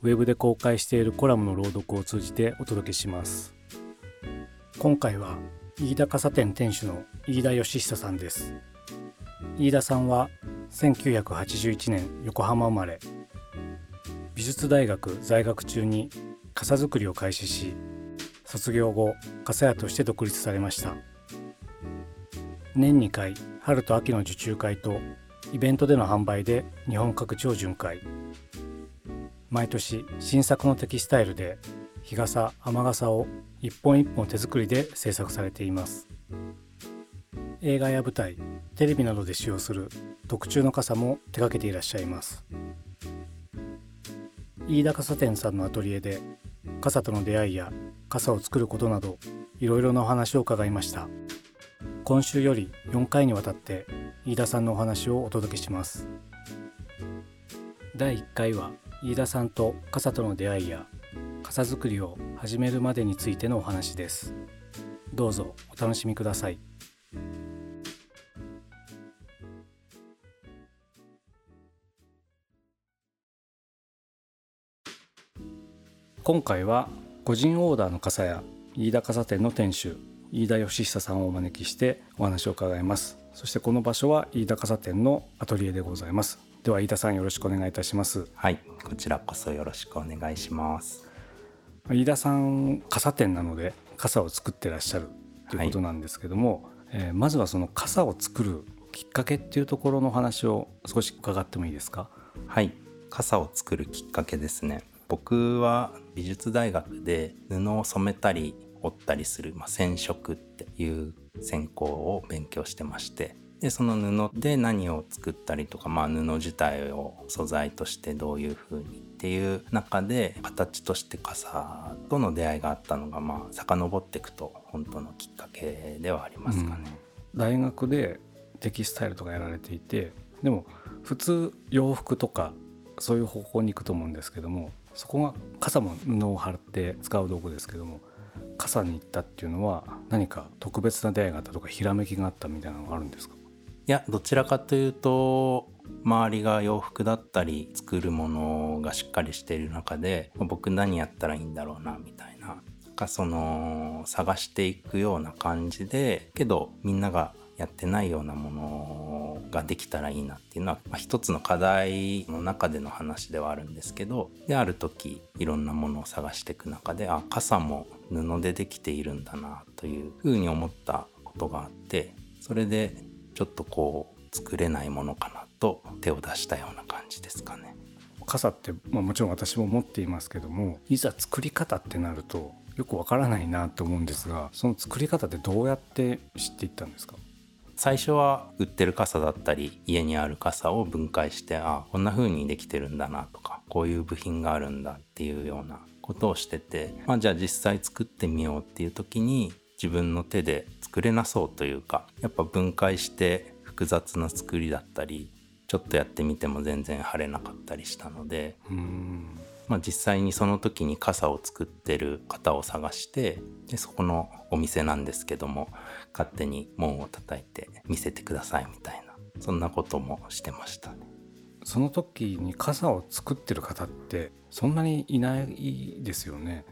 ウェブで公開しているコラムの朗読を通じてお届けします。今回は飯田傘店店主の飯田義久さんです。飯田さんは1981年横浜生まれ。美術大学在学中に傘作りを開始し卒業後傘屋として独立されました。年2回春と秋の受注会とイベントでの販売で日本各地を巡回。毎年新作のテキスタイルで日傘雨傘を一本一本手作りで制作されています。映画や舞台テレビなどで使用する特注の傘も手掛けていらっしゃいます。飯田傘店さんのアトリエで傘との出会いや傘を作ることなどいろいろなお話を伺いました。今週より4回にわたって飯田さんのお話をお届けします。第1回は飯田さんと傘との出会いや傘作りを始めるまでについてのお話です。どうぞお楽しみください。今回は個人オーダーの傘や飯田傘店の店主飯田義久さんをお招きしてお話を伺います。そしてこの場所は飯田傘店のアトリエでございます。では飯田さんよろしくお願いいたします。はいこちらこそよろしくお願いします。飯田さん傘店なので傘を作ってらっしゃるということなんですけども、はい、えー、まずはその傘を作るきっかけっていうところの話を少し伺ってもいいですか？はい傘を作るきっかけですね。僕は美術大学で布を染めたり折ったりする、まあ、染色っていう専攻を勉強してましてでその布で何を作ったりとか、まあ、布自体を素材としてどういう風にっていう中で形として傘との出会いがあったのがまあ遡っていくと本当のきっかけではありますかね。うん、大学でテキスタイルとかやられていてでも普通洋服とかそういう方向に行くと思うんですけどもそこが傘も布を貼って使う道具ですけども傘に行ったっていうのは何か特別な出会いがあったとかひらめきがあったみたいなのがあるんですか？やどちらかというと周りが洋服だったり作るものがしっかりしている中で僕何やったらいいんだろうなみたいな。なんかその探していくような感じでけどみんながやってないようなものができたらいいなっていうのは、まあ、一つの課題の中での話ではあるんですけどである時いろんなものを探していく中であ傘も布でできているんだなというふうに思ったことがあってそれでちょっとこう作れないものかなと手を出したような感じですかね。傘って、まあ、もちろん私も持っていますけどもいざ作り方ってなるとよくわからないなと思うんですがその作り方ってどうやって知っていったんですか？最初は売ってる傘だったり家にある傘を分解してあこんな風にできてるんだなとかこういう部品があるんだっていうようなことをしてて、まあ、じゃあ実際作ってみようっていう時に自分の手で作れなそうというかやっぱ分解して複雑な作りだったりちょっとやってみても全然貼れなかったりしたのでまあ、実際にその時に傘を作ってる方を探してでそこのお店なんですけども勝手に門を叩いて見せてくださいみたいなそんなこともしてましたね。その時に傘を作ってる方ってそんなにいないですよね。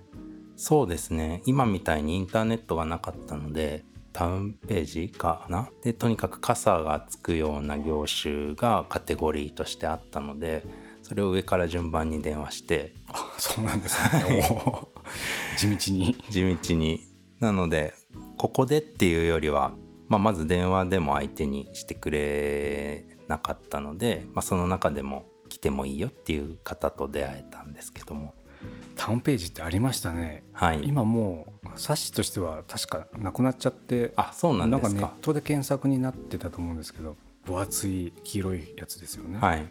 そうですね。今みたいにインターネットがなかったのでタウンページかな？でとにかく傘がつくような業種がカテゴリーとしてあったのでそれを上から順番に電話して。そうなんですね。お 地道に。地道に。なのでここでっていうよりは、まあ、まず電話でも相手にしてくれなかったので、まあ、その中でも来てもいいよっていう方と出会えたんですけどもタウンページってありましたね。はい。今もう冊子としては確かなくなっちゃってあそうなんですか。かネットで検索になってたと思うんですけど分厚い黄色いやつですよね、はい。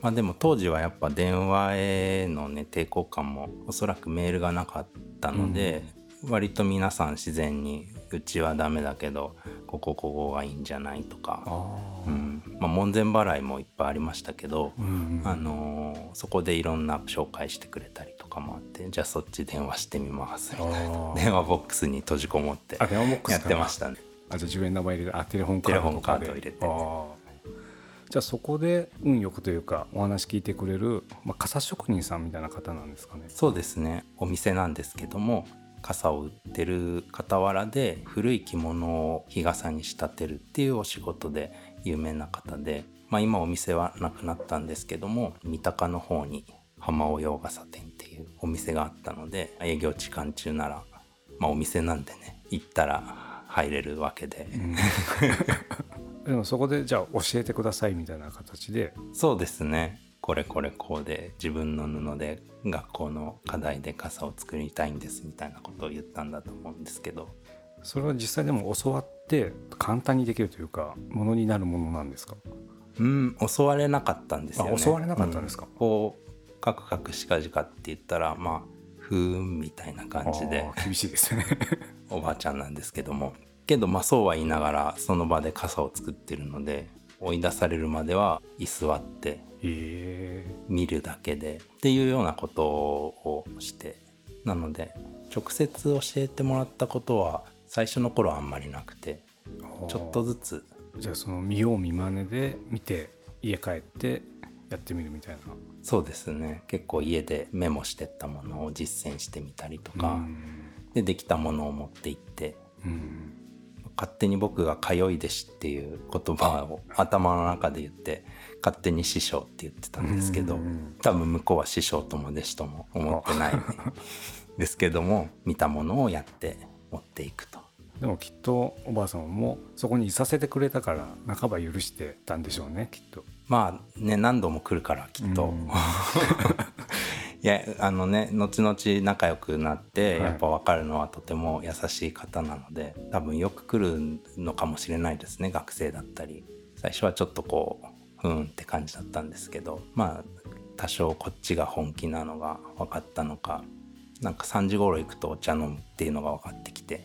まあ、でも当時はやっぱ電話へのね抵抗感もおそらくメールがなかったので、割と皆さん自然にうちはダメだけどここここがいいんじゃないとか、うん。まあ、門前払いもいっぱいありましたけど、うんうんあのーそこでいろんな紹介してくれたりとかもあってじゃあそっち電話してみますみたいな。電話ボックスに閉じこもってあ電話ボックスやってましたね。あじゃあ自分の名前入れてあテレホンカード入れて。じゃあそこで運よくというかお話聞いてくれる、まあ、傘職人さんみたいな方なんですかね。そうですね。お店なんですけども傘を売ってる傍らで古い着物を日傘に仕立てるっていうお仕事で有名な方で、まあ、今お店はなくなったんですけども三鷹の方に浜尾洋傘店っていうお店があったので営業時間中なら、まあ、お店なんでね行ったら入れるわけで、でもそこでじゃあ教えてくださいみたいな形で。そうですねこれこれこうで自分の布で学校の課題で傘を作りたいんですみたいなことを言ったんだと思うんですけど。それは実際でも教わって簡単にできるというかものになるものなんですか？うん教われなかったんですよね。あ教われなかったんですか？うこうカクカクしかじかって言ったらまあふーんみたいな感じで厳しいですね。おばあちゃんなんですけども。けどまあそうは言いながらその場で傘を作ってるので追い出されるまでは居座って見るだけでっていうようなことをして。なので直接教えてもらったことは最初の頃はあんまりなくてちょっとずつ。じゃあその見よう見まねで見て家帰ってやってみるみたいな。そうですね。結構家でメモしてったものを実践してみたりとか、うん。でできたものを持って行って。うん勝手に僕が「通い弟子」っていう言葉を頭の中で言って勝手に師匠って言ってたんですけどうん多分向こうは師匠とも弟子とも思ってないですけども見たものをやって持っていくと。でもきっとおばあ様もそこにいさせてくれたから半ば許してたんでしょうねきっと。まあね何度も来るからきっと、うん いやあのね後々仲良くなってはい。やっぱ分かるのはとても優しい方なので、多分よく来るのかもしれないですね学生だったり。最初はちょっとこうふーんって感じだったんですけどまあ多少こっちが本気なのが分かったのかなんか3時頃行くとお茶飲むっていうのが分かってきて。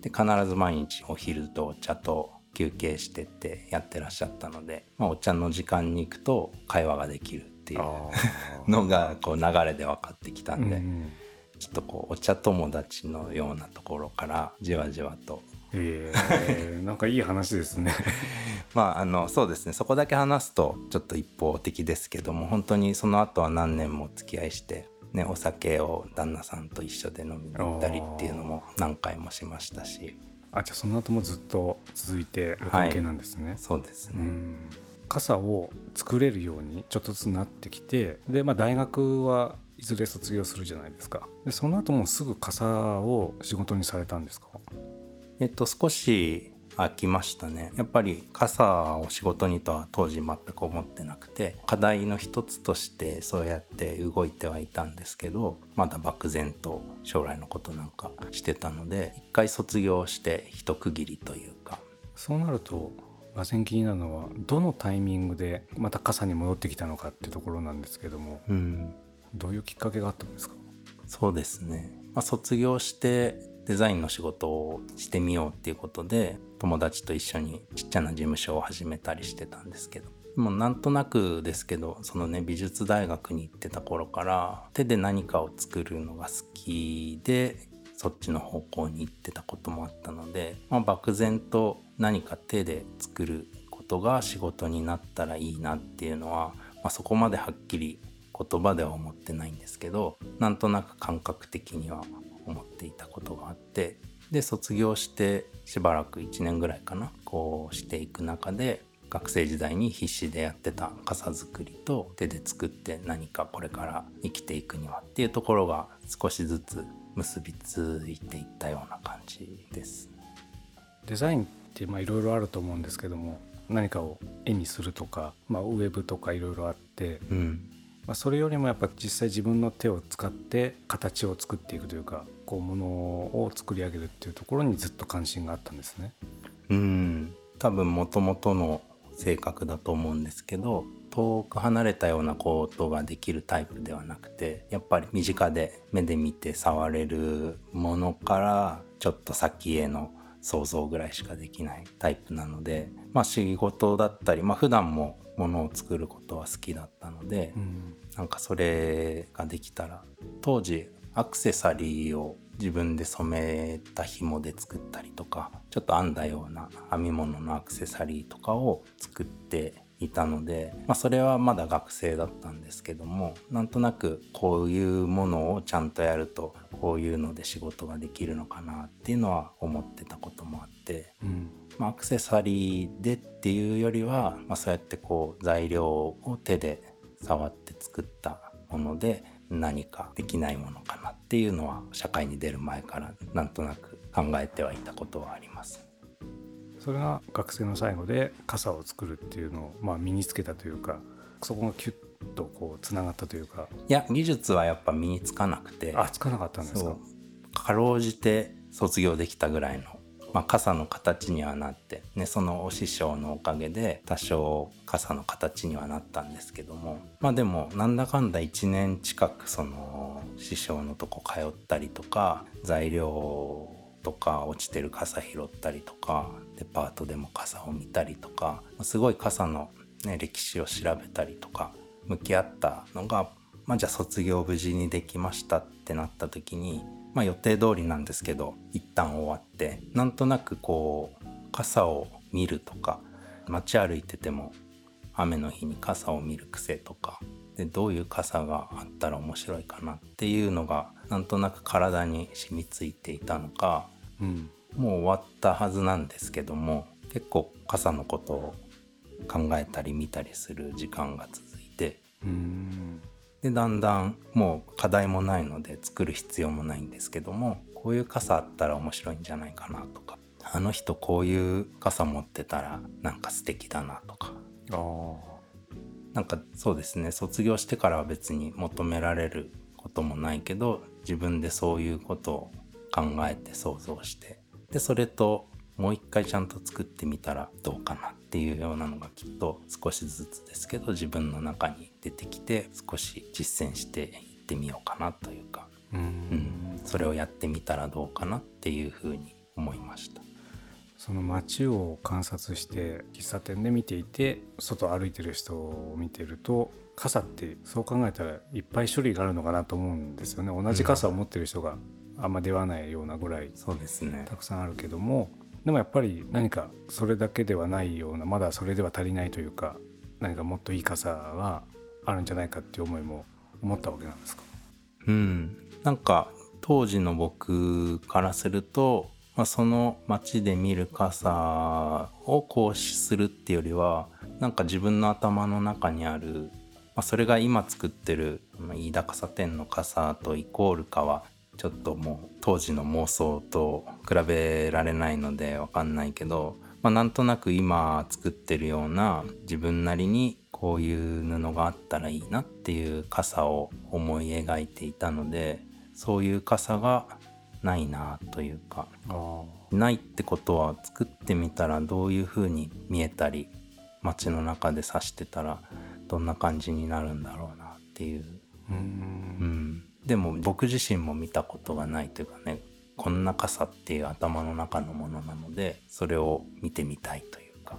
で必ず毎日お昼とお茶と休憩してってやってらっしゃったので、まあ、お茶の時間に行くと会話ができるっていうあ のがこう流れで分かってきたんで、うんちょっとこうお茶友達のようなところからじわじわと。ええ なんかいい話ですね。まああのそうですね。そこだけ話すとちょっと一方的ですけども本当にその後は何年も付き合いして、ね、お酒を旦那さんと一緒で飲みに行ったりっていうのも何回もしましたし。あじゃあその後もずっと続いてる関係なんですね。そうですね、うん傘を作れるようにちょっとずつなってきてで、まあ、大学はいずれ卒業するじゃないですか。でその後もすぐ傘を仕事にされたんですか？えっと少し飽きましたね。やっぱり傘を仕事にとは当時全く思ってなくて課題の一つとしてそうやって動いてはいたんですけどまだ漠然と将来のことなんかしてたので一回卒業して一区切りというか。そうなると俄然気になるのはどのタイミングでまた傘に戻ってきたのかっていうところなんですけどもうん。どういうきっかけがあったんですか？そうですね、まあ、卒業してデザインの仕事をしてみようっていうことで友達と一緒にちっちゃな事務所を始めたりしてたんですけど。もうなんとなくですけどそのね美術大学に行ってた頃から手で何かを作るのが好きでそっちの方向に行ってたこともあったので、まあ、漠然と何か手で作ることが仕事になったらいいなっていうのは、まあ、そこまではっきり言葉では思ってないんですけどなんとなく感覚的には思っていたことがあってで卒業してしばらく1年ぐらいかなこうしていく中で学生時代に必死でやってた傘作りと手で作って何かこれから生きていくにはっていうところが少しずつ結びついていったような感じです。デザインってまあいろいろあると思うんですけども何かを絵にするとか、まあ、ウェブとかいろいろあって、うん、まあ、それよりもやっぱ実際自分の手を使って形を作っていくというかこうものを作り上げるっていうところにずっと関心があったんですね。うん、多分もともとの性格だと思うんですけど遠く離れたようなことができるタイプではなくてやっぱり身近で目で見て触れるものからちょっと先への想像ぐらいしかできないタイプなのでまあ仕事だったりまあ普段もものを作ることは好きだったので、うん。なんかそれができたら当時アクセサリーを自分で染めた紐で作ったりとかちょっと編んだような編み物のアクセサリーとかを作っていたので、まあ、それはまだ学生だったんですけどもなんとなくこういうものをちゃんとやるとこういうので仕事ができるのかなっていうのは思ってたこともあってうんまあ、アクセサリーでっていうよりは、まあ、そうやってこう材料を手で触って作ったもので何かできないものかなっていうのは社会に出る前からなんとなく考えてはいたことはあります。それが学生の最後で傘を作るっていうのをまあ身につけたというかそこがキュッとこうつながったというか。いや技術はやっぱ身につかなくて。あつかなかったんですか？かろうじて卒業できたぐらいの、まあ、傘の形にはなって、ね、そのお師匠のおかげで多少傘の形にはなったんですけども。まあでもなんだかんだ1年近くその師匠のとこ通ったりとか材料とか落ちてる傘拾ったりとかデパートでも傘を見たりとかすごい傘の、ね、歴史を調べたりとか向き合ったのがまあ、じゃあ卒業無事にできましたってなった時に、まあ、予定通りなんですけど一旦終わってなんとなくこう傘を見るとか街歩いてても雨の日に傘を見る癖とかでどういう傘があったら面白いかなっていうのがなんとなく体に染みついていたのかうん。もう終わったはずなんですけども結構傘のことを考えたり見たりする時間が続いてうん。でだんだんもう課題もないので作る必要もないんですけどもこういう傘あったら面白いんじゃないかなとかあの人こういう傘持ってたらなんか素敵だなとか。なんかそうですね卒業してからは別に求められることもないけど自分でそういうことを考えて想像してでそれともう一回ちゃんと作ってみたらどうかなっていうようなのがきっと少しずつですけど自分の中に出てきて少し実践していってみようかなというか、ううんん、それをやってみたらどうかなっていうふうに思いました。その街を観察して喫茶店で見ていて外歩いてる人を見てると傘ってそう考えたらいっぱい種類があるのかなと思うんですよね。同じ傘を持ってる人があんま出会わないようなぐらいそうですね。たくさんあるけどもでもやっぱり何かそれだけではないようなまだそれでは足りないというか何かもっといい傘があるんじゃないかっていう思いも思ったわけなんですか？うん、なんか当時の僕からすると、まあ、その街で見る傘を行使するっていうよりはなんか自分の頭の中にある、まあ、それが今作ってるまあ飯田傘店の傘とイコールかはちょっともう当時の妄想と比べられないのでわかんないけど、まあ、なんとなく今作ってるような自分なりにこういう布があったらいいなっていう傘を思い描いていたのでそういう傘がないなというかあないってことは作ってみたらどういう風に見えたり街の中で指してたらどんな感じになるんだろうなっていう、ううんん、でも僕自身も見たことがないというかねこんな傘っていう頭の中のものなのでそれを見てみたいというか。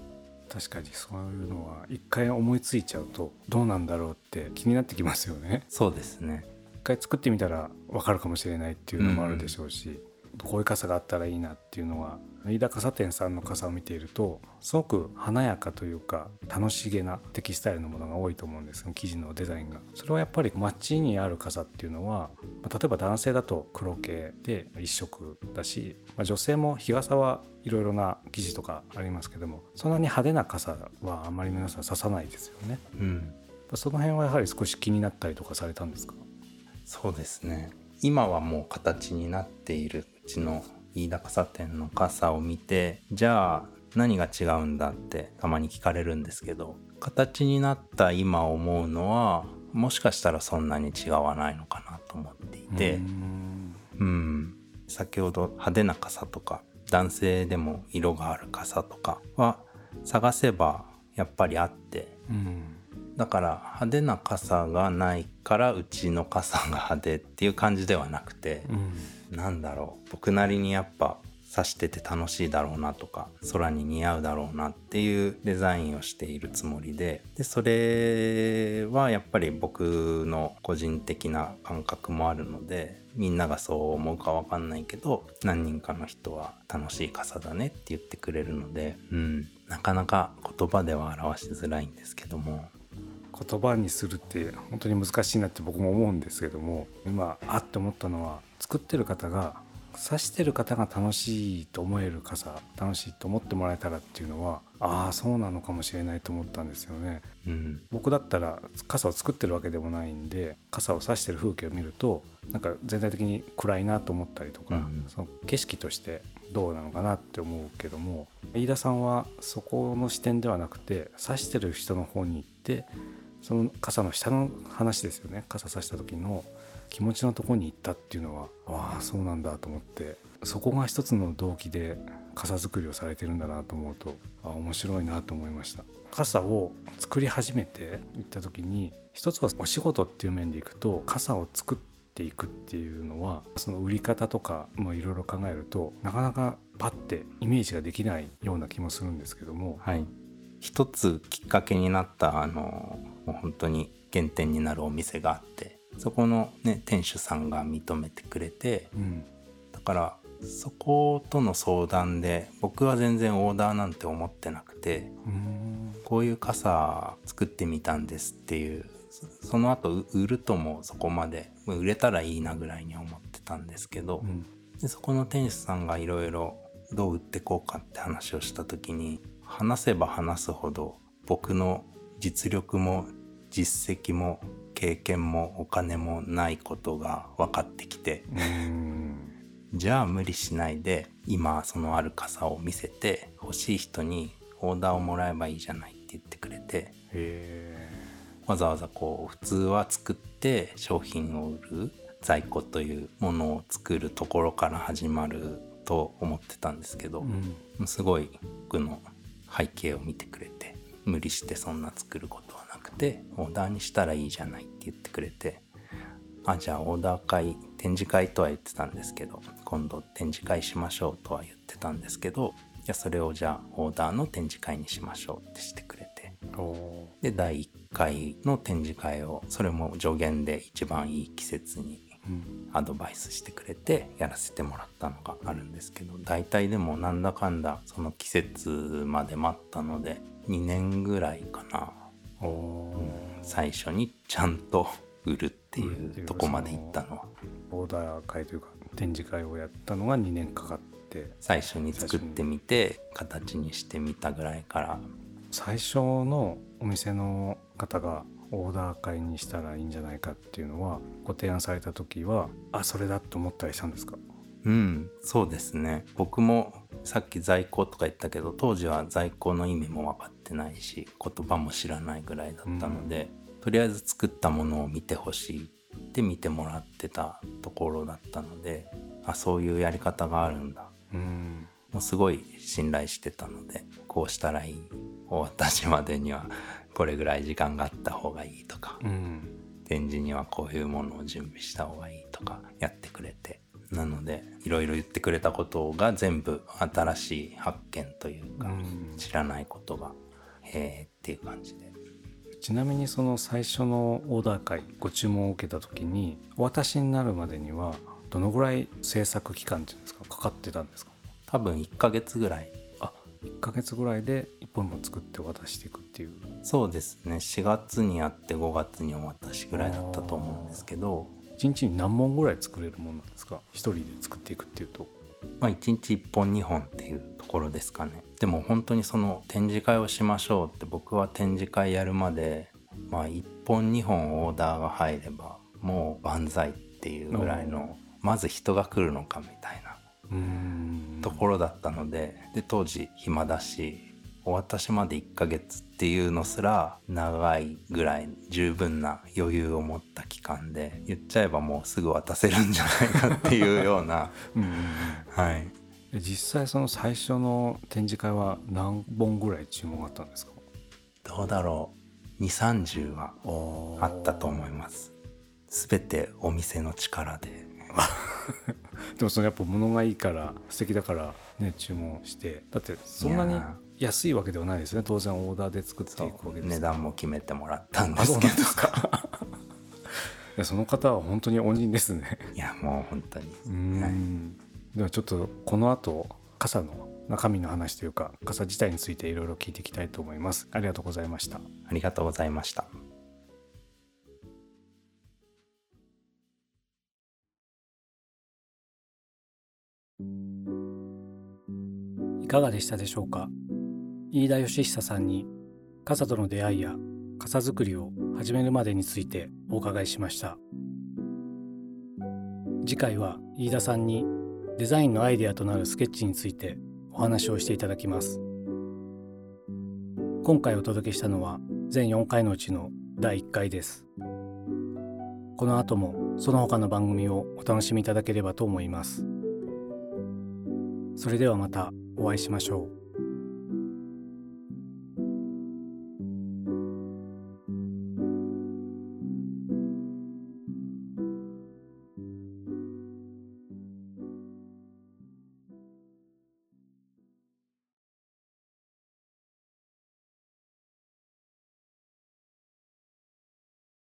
確かにそういうのは一回思いついちゃうとどうなんだろうって気になってきますよね。そうですね。一回作ってみたら分かるかもしれないっていうのもあるでしょうし、こういう傘があったらいいなっていうのは飯田傘店さんの傘を見ているとすごく華やかというか楽しげなテキスタイルのものが多いと思うんです生地のデザインが。それはやっぱり街にある傘っていうのはまあ例えば男性だと黒系で一色だし、まあ、女性も日傘はいろいろな記事とかありますけどもそんなに派手な傘はあまり皆さん刺さないですよね。うん。その辺はやはり少し気になったりとかされたんですか？そうですね。今はもう形になっているうちの飯田傘店の傘を見てじゃあ何が違うんだってたまに聞かれるんですけど形になった今思うのはもしかしたらそんなに違わないのかなと思っていてうん。先ほど派手な傘とか男性でも色がある傘とかは探せばやっぱりあってうん。だから派手な傘がないからうちの傘が派手っていう感じではなくて、うんなんだろう。僕なりにやっぱ差してて楽しいだろうなとか空に似合うだろうなっていうデザインをしているつもりで。でそれはやっぱり僕の個人的な感覚もあるのでみんながそう思うかわかんないけど何人かの人は楽しい傘だねって言ってくれるので、うん、なかなか言葉では表しづらいんですけども。言葉にするって本当に難しいなって僕も思うんですけども今あって思ったのは作ってる方が指してる方が楽しいと思える傘楽しいと思ってもらえたらっていうのはああそうなのかもしれないと思ったんですよね。うん。僕だったら傘を作ってるわけでもないんで傘を差してる風景を見るとなんか全体的に暗いなと思ったりとか、うんその景色としてどうなのかなって思うけども飯田さんはそこの視点ではなくて差してる人の方に行ってその傘の下の話ですよね。傘差した時の気持ちのとこに行ったっていうのはああそうなんだと思ってそこが一つの動機で傘作りをされてるんだなと思うとあ面白いなと思いました。傘を作り始めていった時に一つはお仕事っていう面でいくと傘を作っていくっていうのはその売り方とかもいろいろ考えるとなかなかパッてイメージができないような気もするんですけども。はい、一つきっかけになったあのもう本当に原点になるお店があってそこの、ね、店主さんが認めてくれてうん。だからそことの相談で僕は全然オーダーなんて思ってなくてこういう傘作ってみたんですっていうそその後う売るともそこまで売れたらいいなぐらいに思ってたんですけど、うん。でそこの店主さんがいろいろどう売ってこうかって話をした時に話せば話すほど僕の実力も実績も経験もお金もないことが分かってきてじゃあ無理しないで今そのある傘を見せて欲しい人にオーダーをもらえばいいじゃないって言ってくれてへわざわざこう普通は作って商品を売る在庫というものを作るところから始まると思ってたんですけど、えうん。すごい僕の背景を見てくれて無理してそんな作ることはなくてオーダーにしたらいいじゃないって言ってくれてあじゃあオーダー会展示会とは言ってたんですけど今度展示会しましょうとは言ってたんですけどいやそれをじゃあオーダーの展示会にしましょうってしてくれて。おで第1回の展示会をそれも助言で一番いい季節にアドバイスしてくれてやらせてもらったのがあるんですけど大体でもなんだかんだその季節まで待ったので2年ぐらいかなおー。最初にちゃんと売るっていうとこまで行ったのは。オーダー会というか展示会をやったのが2年かかって。最初に作ってみて形にしてみたぐらいから。最初のお店の方がオーダー会にしたらいいんじゃないかっていうのはご提案された時はあそれだと思ったりしたんですか？うん。そうですね。僕もさっき在庫とか言ったけど当時は在庫の意味も分かってないし言葉も知らないぐらいだったので、とりあえず作ったものを見てほしいって見てもらってたところだったのであそういうやり方があるんだ。うん。もうすごい信頼してたのでこうしたらいい。終わった日までにはこれぐらい時間があった方がいいとかうん。展示にはこういうものを準備した方がいいとかやってくれてなのでいろいろ言ってくれたことが全部新しい発見というか、うん。知らないことがへえっていう感じで。ちなみにその最初のオーダー会ご注文を受けた時にお渡しになるまでにはどのぐらい制作期間っていうんですかかかってたんですか？多分1ヶ月ぐらい。あ1ヶ月ぐらいで一本本作って渡していくっていう。そうですね。4月にやって5月にお渡しぐらいだったと思うんですけど1日に何本ぐらい作れるもんなんですか？一人で作っていくっていうと。まあ1日1本2本っていうところですかね。でも本当にその展示会をしましょうって僕は展示会やるまでまあ1本2本オーダーが入ればもう万歳っていうぐらいのまず人が来るのかみたいなところだったのでで当時暇だしお渡しまで1ヶ月っていうのすら長いぐらい十分な余裕を持った期間で言っちゃえばもうすぐ渡せるんじゃないかっていうような。はい。実際その最初の展示会は何本ぐらい注文があったんですか？どうだろう。2 3 0はあったと思います。全てお店の力で。でもそのやっぱ物がいいから素敵だからね注文して。だってそんなに安いわけではないですね。当然オーダーで作っていくわけです。値段も決めてもらったんですけど。いやその方は本当に恩人ですね。いやもう本当に。うん、はい、ではちょっとこの後傘の中身の話というか傘自体についていろいろ聞いていきたいと思います。ありがとうございました。ありがとうございました。いかがでしたでしょうか？飯田義久さんに傘との出会いや傘作りを始めるまでについてお伺いしました。次回は飯田さんにデザインのアイデアとなるスケッチについてお話をしていただきます。今回お届けしたのは全4回のうちの第1回です。この後もその他の番組をお楽しみいただければと思います。それではまたお会いしましょう。